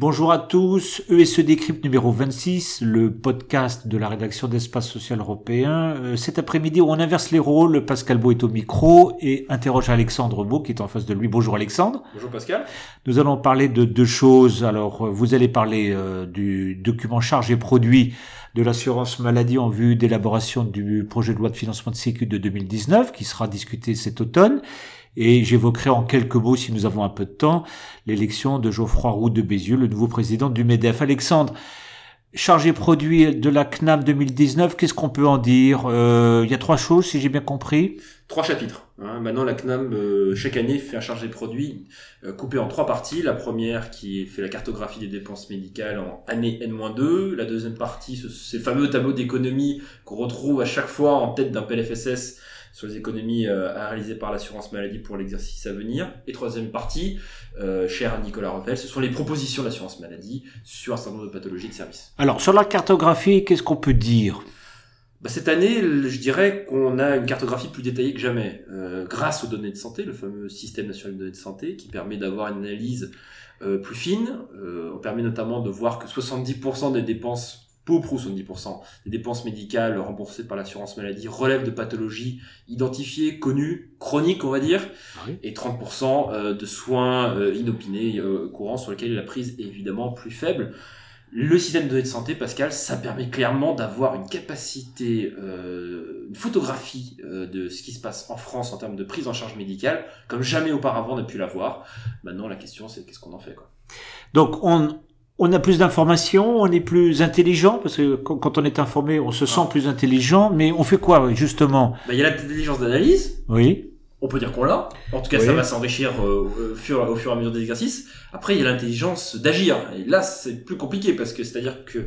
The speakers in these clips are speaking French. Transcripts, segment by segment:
Bonjour à tous, ESE Décrypte numéro 26, le podcast de la rédaction d'Espace Social Européen. Euh, cet après-midi, on inverse les rôles, Pascal Beau est au micro et interroge Alexandre Beau qui est en face de lui. Bonjour Alexandre. Bonjour Pascal. Nous allons parler de deux choses. Alors, euh, vous allez parler euh, du document charge et produit de l'assurance maladie en vue d'élaboration du projet de loi de financement de Sécu de 2019 qui sera discuté cet automne. Et j'évoquerai en quelques mots, si nous avons un peu de temps, l'élection de Geoffroy Roux de Bézieux, le nouveau président du MEDEF. Alexandre, chargé produit de la CNAM 2019, qu'est-ce qu'on peut en dire? Euh, Il y a trois choses, si j'ai bien compris. Trois chapitres. Hein. Maintenant, la CNAM, euh, chaque année, fait un chargé produit euh, coupé en trois parties. La première qui fait la cartographie des dépenses médicales en année N-2. La deuxième partie, c'est le fameux tableau d'économie qu'on retrouve à chaque fois en tête d'un PLFSS sur les économies euh, à réaliser par l'assurance maladie pour l'exercice à venir. Et troisième partie, euh, cher Nicolas Revel, ce sont les propositions de l'assurance maladie sur un certain nombre de pathologies de service. Alors, sur la cartographie, qu'est-ce qu'on peut dire? Bah, cette année, je dirais qu'on a une cartographie plus détaillée que jamais, euh, grâce aux données de santé, le fameux système national de données de santé, qui permet d'avoir une analyse euh, plus fine. Euh, on permet notamment de voir que 70% des dépenses peu prou 70% des dépenses médicales remboursées par l'assurance maladie relèvent de pathologies identifiées, connues, chroniques on va dire, ah et 30% euh, de soins euh, inopinés euh, courants sur lesquels la prise est évidemment plus faible. Le système de données de santé, Pascal, ça permet clairement d'avoir une capacité, une photographie de ce qui se passe en France en termes de prise en charge médicale, comme jamais auparavant on n'a pu l'avoir. Maintenant, la question, c'est qu'est-ce qu'on en fait, quoi. Donc, on, on a plus d'informations, on est plus intelligent, parce que quand on est informé, on se sent ah. plus intelligent, mais on fait quoi justement? Bah, Il y a l'intelligence d'analyse. Oui. On peut dire qu'on l'a. En tout cas, ça va s'enrichir euh, au, fur, au fur et à mesure des exercices. Après, il y a l'intelligence d'agir. Et là, c'est plus compliqué, parce que c'est-à-dire que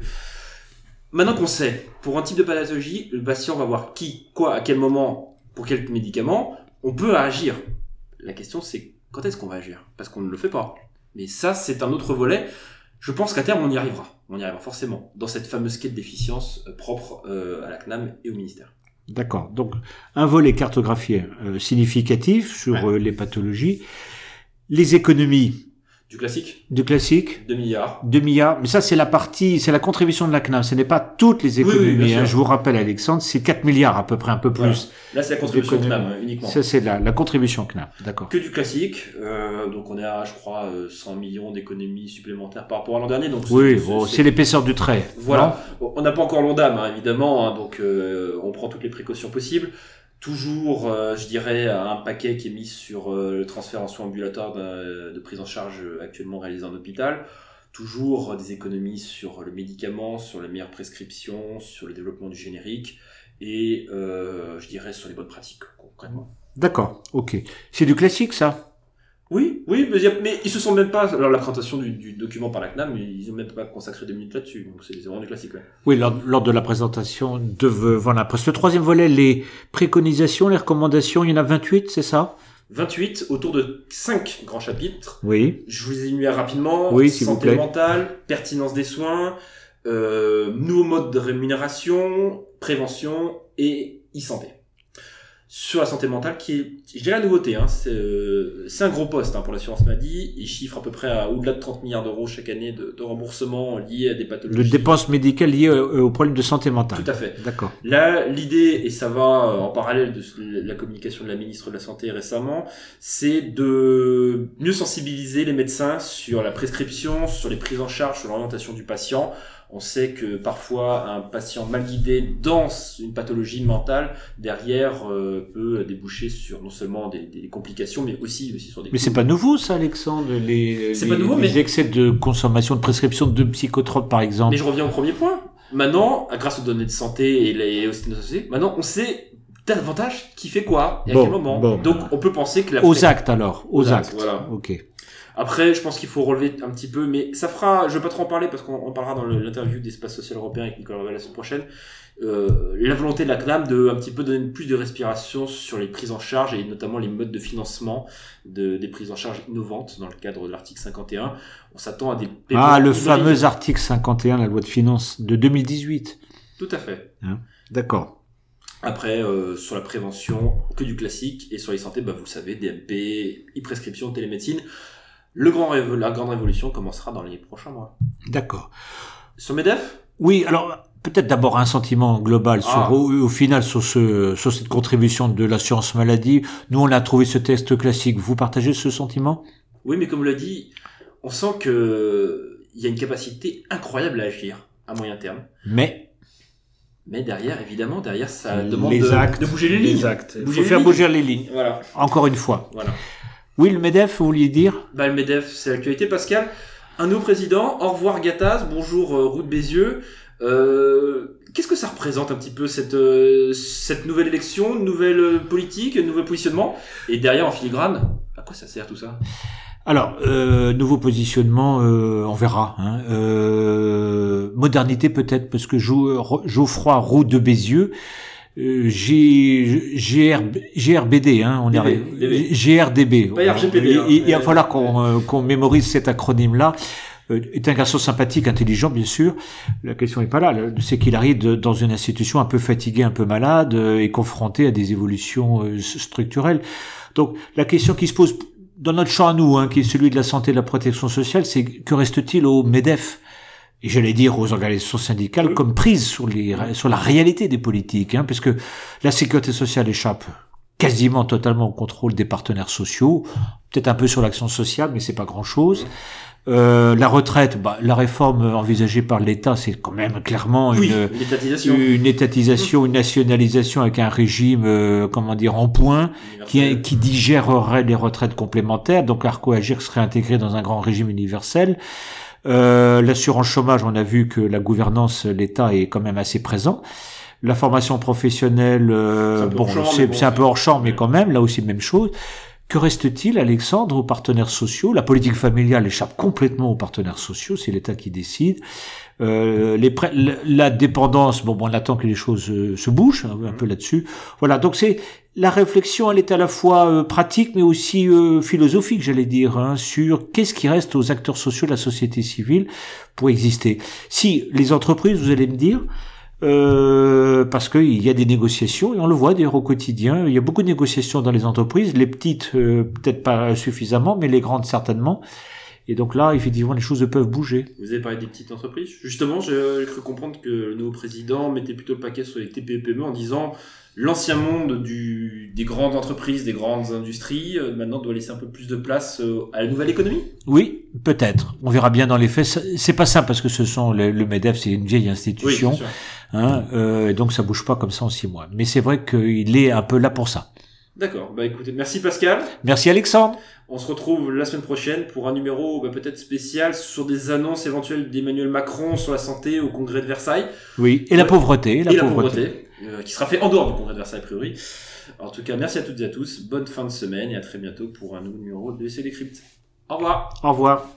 maintenant qu'on sait, pour un type de pathologie, le patient va voir qui, quoi, à quel moment, pour quel médicament, on peut agir. La question, c'est quand est-ce qu'on va agir? Parce qu'on ne le fait pas. Mais ça, c'est un autre volet. Je pense qu'à terme, on y arrivera. On y arrivera forcément dans cette fameuse quête d'efficience euh, propre euh, à la CNAM et au ministère. D'accord. Donc, un volet cartographié euh, significatif sur les pathologies. Les économies, du classique Du classique 2 milliards. 2 milliards. Mais ça, c'est la partie, c'est la contribution de la CNAM. Ce n'est pas toutes les économies. hein. Je vous rappelle, Alexandre, c'est 4 milliards à peu près, un peu plus. Là, c'est la contribution CNAM uniquement. Ça, c'est la, la contribution CNAM. D'accord. Que du classique. Euh, donc, on est à, je crois, 100 euh, millions d'économies supplémentaires par rapport à l'an dernier. Donc, oui, c'est l'épaisseur du trait. Voilà. On n'a pas encore l'ondam, hein, évidemment. Hein, donc, euh, on prend toutes les précautions possibles toujours, euh, je dirais, un paquet qui est mis sur euh, le transfert en soins ambulatoires de, prise en charge actuellement réalisé en hôpital. Toujours des économies sur le médicament, sur les meilleures prescriptions, sur le développement du générique et, je dirais, sur les bonnes pratiques, concrètement. D'accord, ok. C'est du classique, ça? Oui, oui, mais, ils se sont même pas, alors la présentation du, document par la CNAM, ils ont même pas consacré deux minutes là-dessus, donc c'est vraiment du classique. Oui, lors, de la présentation de, voilà, après le troisième volet, les préconisations, les recommandations, il y en a 28, c'est ça? 28 autour de cinq grands chapitres. Oui. Je vous énumère rapidement. Oui, Santé mentale, pertinence des soins, euh, nouveaux modes de rémunération, prévention et e-santé sur la santé mentale qui est, je dirais la nouveauté, hein, c'est, euh, c'est un gros poste hein, pour l'assurance maladie. Il chiffre à peu près à au-delà de 30 milliards d'euros chaque année de, de remboursement liés à des pathologies. De dépenses médicales liées au, problème de santé mentale. Tout à fait. D'accord. Là, l'idée, et ça va euh, en parallèle de la communication de la ministre de la Santé récemment, c'est de mieux sensibiliser les médecins sur la prescription, sur les prises en charge, sur l'orientation du patient on sait que parfois un patient mal guidé dans une pathologie mentale derrière euh, peut déboucher sur non seulement des, complications mais aussi aussi sur des. Mais c'est pas nouveau ça, Alexandre, les, les, pas nouveau, les excès de consommation de prescription de psychotropes par exemple. Mais je reviens au premier point. Maintenant, grâce aux données de santé et, les, aux société, maintenant on sait davantage qui fait quoi et à quel moment. Donc on peut penser que la aux actes alors, aux, actes. Voilà. Ok. Après, je pense qu'il faut relever un petit peu, mais ça fera, je vais pas trop en parler parce qu'on parlera dans l'interview d'Espace Social Européen avec Nicolas Revel la semaine prochaine, euh, la volonté de la CNAM de un petit peu donner plus de respiration sur les prises en charge et notamment les modes de financement de, des prises en charge innovantes dans le cadre de l'article 51. On s'attend à des... Ah, le fameux article 51, la loi de finances de 2018. Tout à fait. Hein D'accord. Après, euh, sur la prévention, que du classique. Et sur les santé, bah, vous le savez, DMP, e-prescription, télémédecine. Le grand la grande révolution commencera dans les prochains mois. D'accord. Sur MEDEF Oui, alors peut-être d'abord un sentiment global sur Ah. au, au final sur ce sur cette contribution de l'assurance maladie. Nous on a trouvé ce texte classique. Vous partagez ce sentiment? Oui, mais comme l'a dit, on sent que il y a une capacité incroyable à agir à moyen terme. Mais Mais derrière, évidemment, derrière, ça demande les de, actes, de bouger les les lignes. Il faut faire lignes. bouger les lignes. Voilà, Encore une fois. voilà. Oui, le Medef, vous vouliez dire Bah, le MEDEF, c'est l'actualité. Pascal, un nouveau président. Au revoir Gattaz. Bonjour euh, Route Bézieux. Euh, Qu'est-ce que ça représente un petit peu cette, euh, cette nouvelle élection, nouvelle euh, politique, nouveau positionnement? Et derrière, en filigrane, à quoi ça sert tout ça? Alors, euh, nouveau positionnement, euh, on verra. Hein. Euh, modernité peut-être, parce que Geoffroy Roux de Bézieux, euh, G, GR, GRBD, hein, on DB. GRDB. Pas RGPD, hein. Il, il- il va falloir qu'on euh, qu'on mémorise cet acronyme-là. Euh, est un garçon sympathique, intelligent, bien sûr. La question n'est pas là. C'est qu'il arrive dans une institution un peu fatiguée, un peu malade, euh, et confronté à des évolutions euh, structurelles. Donc, la question qui se pose dans notre champ à nous, hein, qui est celui de la santé et de la protection sociale, c'est que reste-t-il au MEDEF? Et j'allais dire aux organisations syndicales comme prise sur, les, sur la réalité des politiques, hein, puisque la sécurité sociale échappe quasiment totalement au contrôle des partenaires sociaux, peut-être un peu sur l'action sociale, mais c'est pas grand-chose. Euh, la retraite, bah, la réforme envisagée par l'État, c'est quand même clairement Oui, une, l'étatisation. une étatisation, une nationalisation avec un régime, euh, comment dire, en point, qui, qui digérerait les retraites complémentaires. Donc l'ARCO Agir serait intégré dans un grand régime universel. Euh, L'assurance chômage, on a vu que la gouvernance, l'État est quand même assez présent. La formation professionnelle, euh, C'est un peu bon, hors champ, mais c'est bon, un peu hors champ, mais quand même, là aussi même chose. Que reste-t-il, Alexandre, aux partenaires sociaux? La politique familiale échappe complètement aux partenaires sociaux, c'est l'État qui décide. Euh, les la, dépendance, bon, bon, on attend que les choses euh, se bougent un, un peu là-dessus. Voilà, donc c'est la réflexion, elle est à la fois euh, pratique, mais aussi euh, philosophique, j'allais dire, hein, sur qu'est-ce qui reste aux acteurs sociaux de la société civile pour exister. Si les entreprises, vous allez me dire, euh, parce qu'il y a des négociations, et on le voit d'ailleurs au quotidien, il y a beaucoup de négociations dans les entreprises, les petites euh, peut-être pas suffisamment, mais les grandes certainement. Et donc là, effectivement, les choses peuvent bouger. Vous avez parlé des petites entreprises. Justement, j'ai cru comprendre que le nouveau président mettait plutôt le paquet sur les TPE-PME en disant l'ancien monde du, des grandes entreprises, des grandes industries, euh, maintenant doit laisser un peu plus de place euh, à la nouvelle économie. Oui, peut-être. On verra bien dans les faits. C'est pas simple parce que ce sont le, le Medef, c'est une vieille institution, hein, euh, et donc ça bouge pas comme ça en six mois. Mais c'est vrai qu'il est un peu là pour ça. D'accord. Bah écoutez, merci Pascal. Merci Alexandre. On se retrouve la semaine prochaine pour un numéro bah, peut-être spécial sur des annonces éventuelles d'Emmanuel Macron sur la santé au congrès de Versailles Oui, et la pauvreté, et la pauvreté, euh, qui sera fait en dehors du congrès de Versailles a priori. En tout cas, merci à toutes et à tous. Bonne fin de semaine et à très bientôt pour un nouveau numéro de l'essai des cryptes. Au revoir. Au revoir.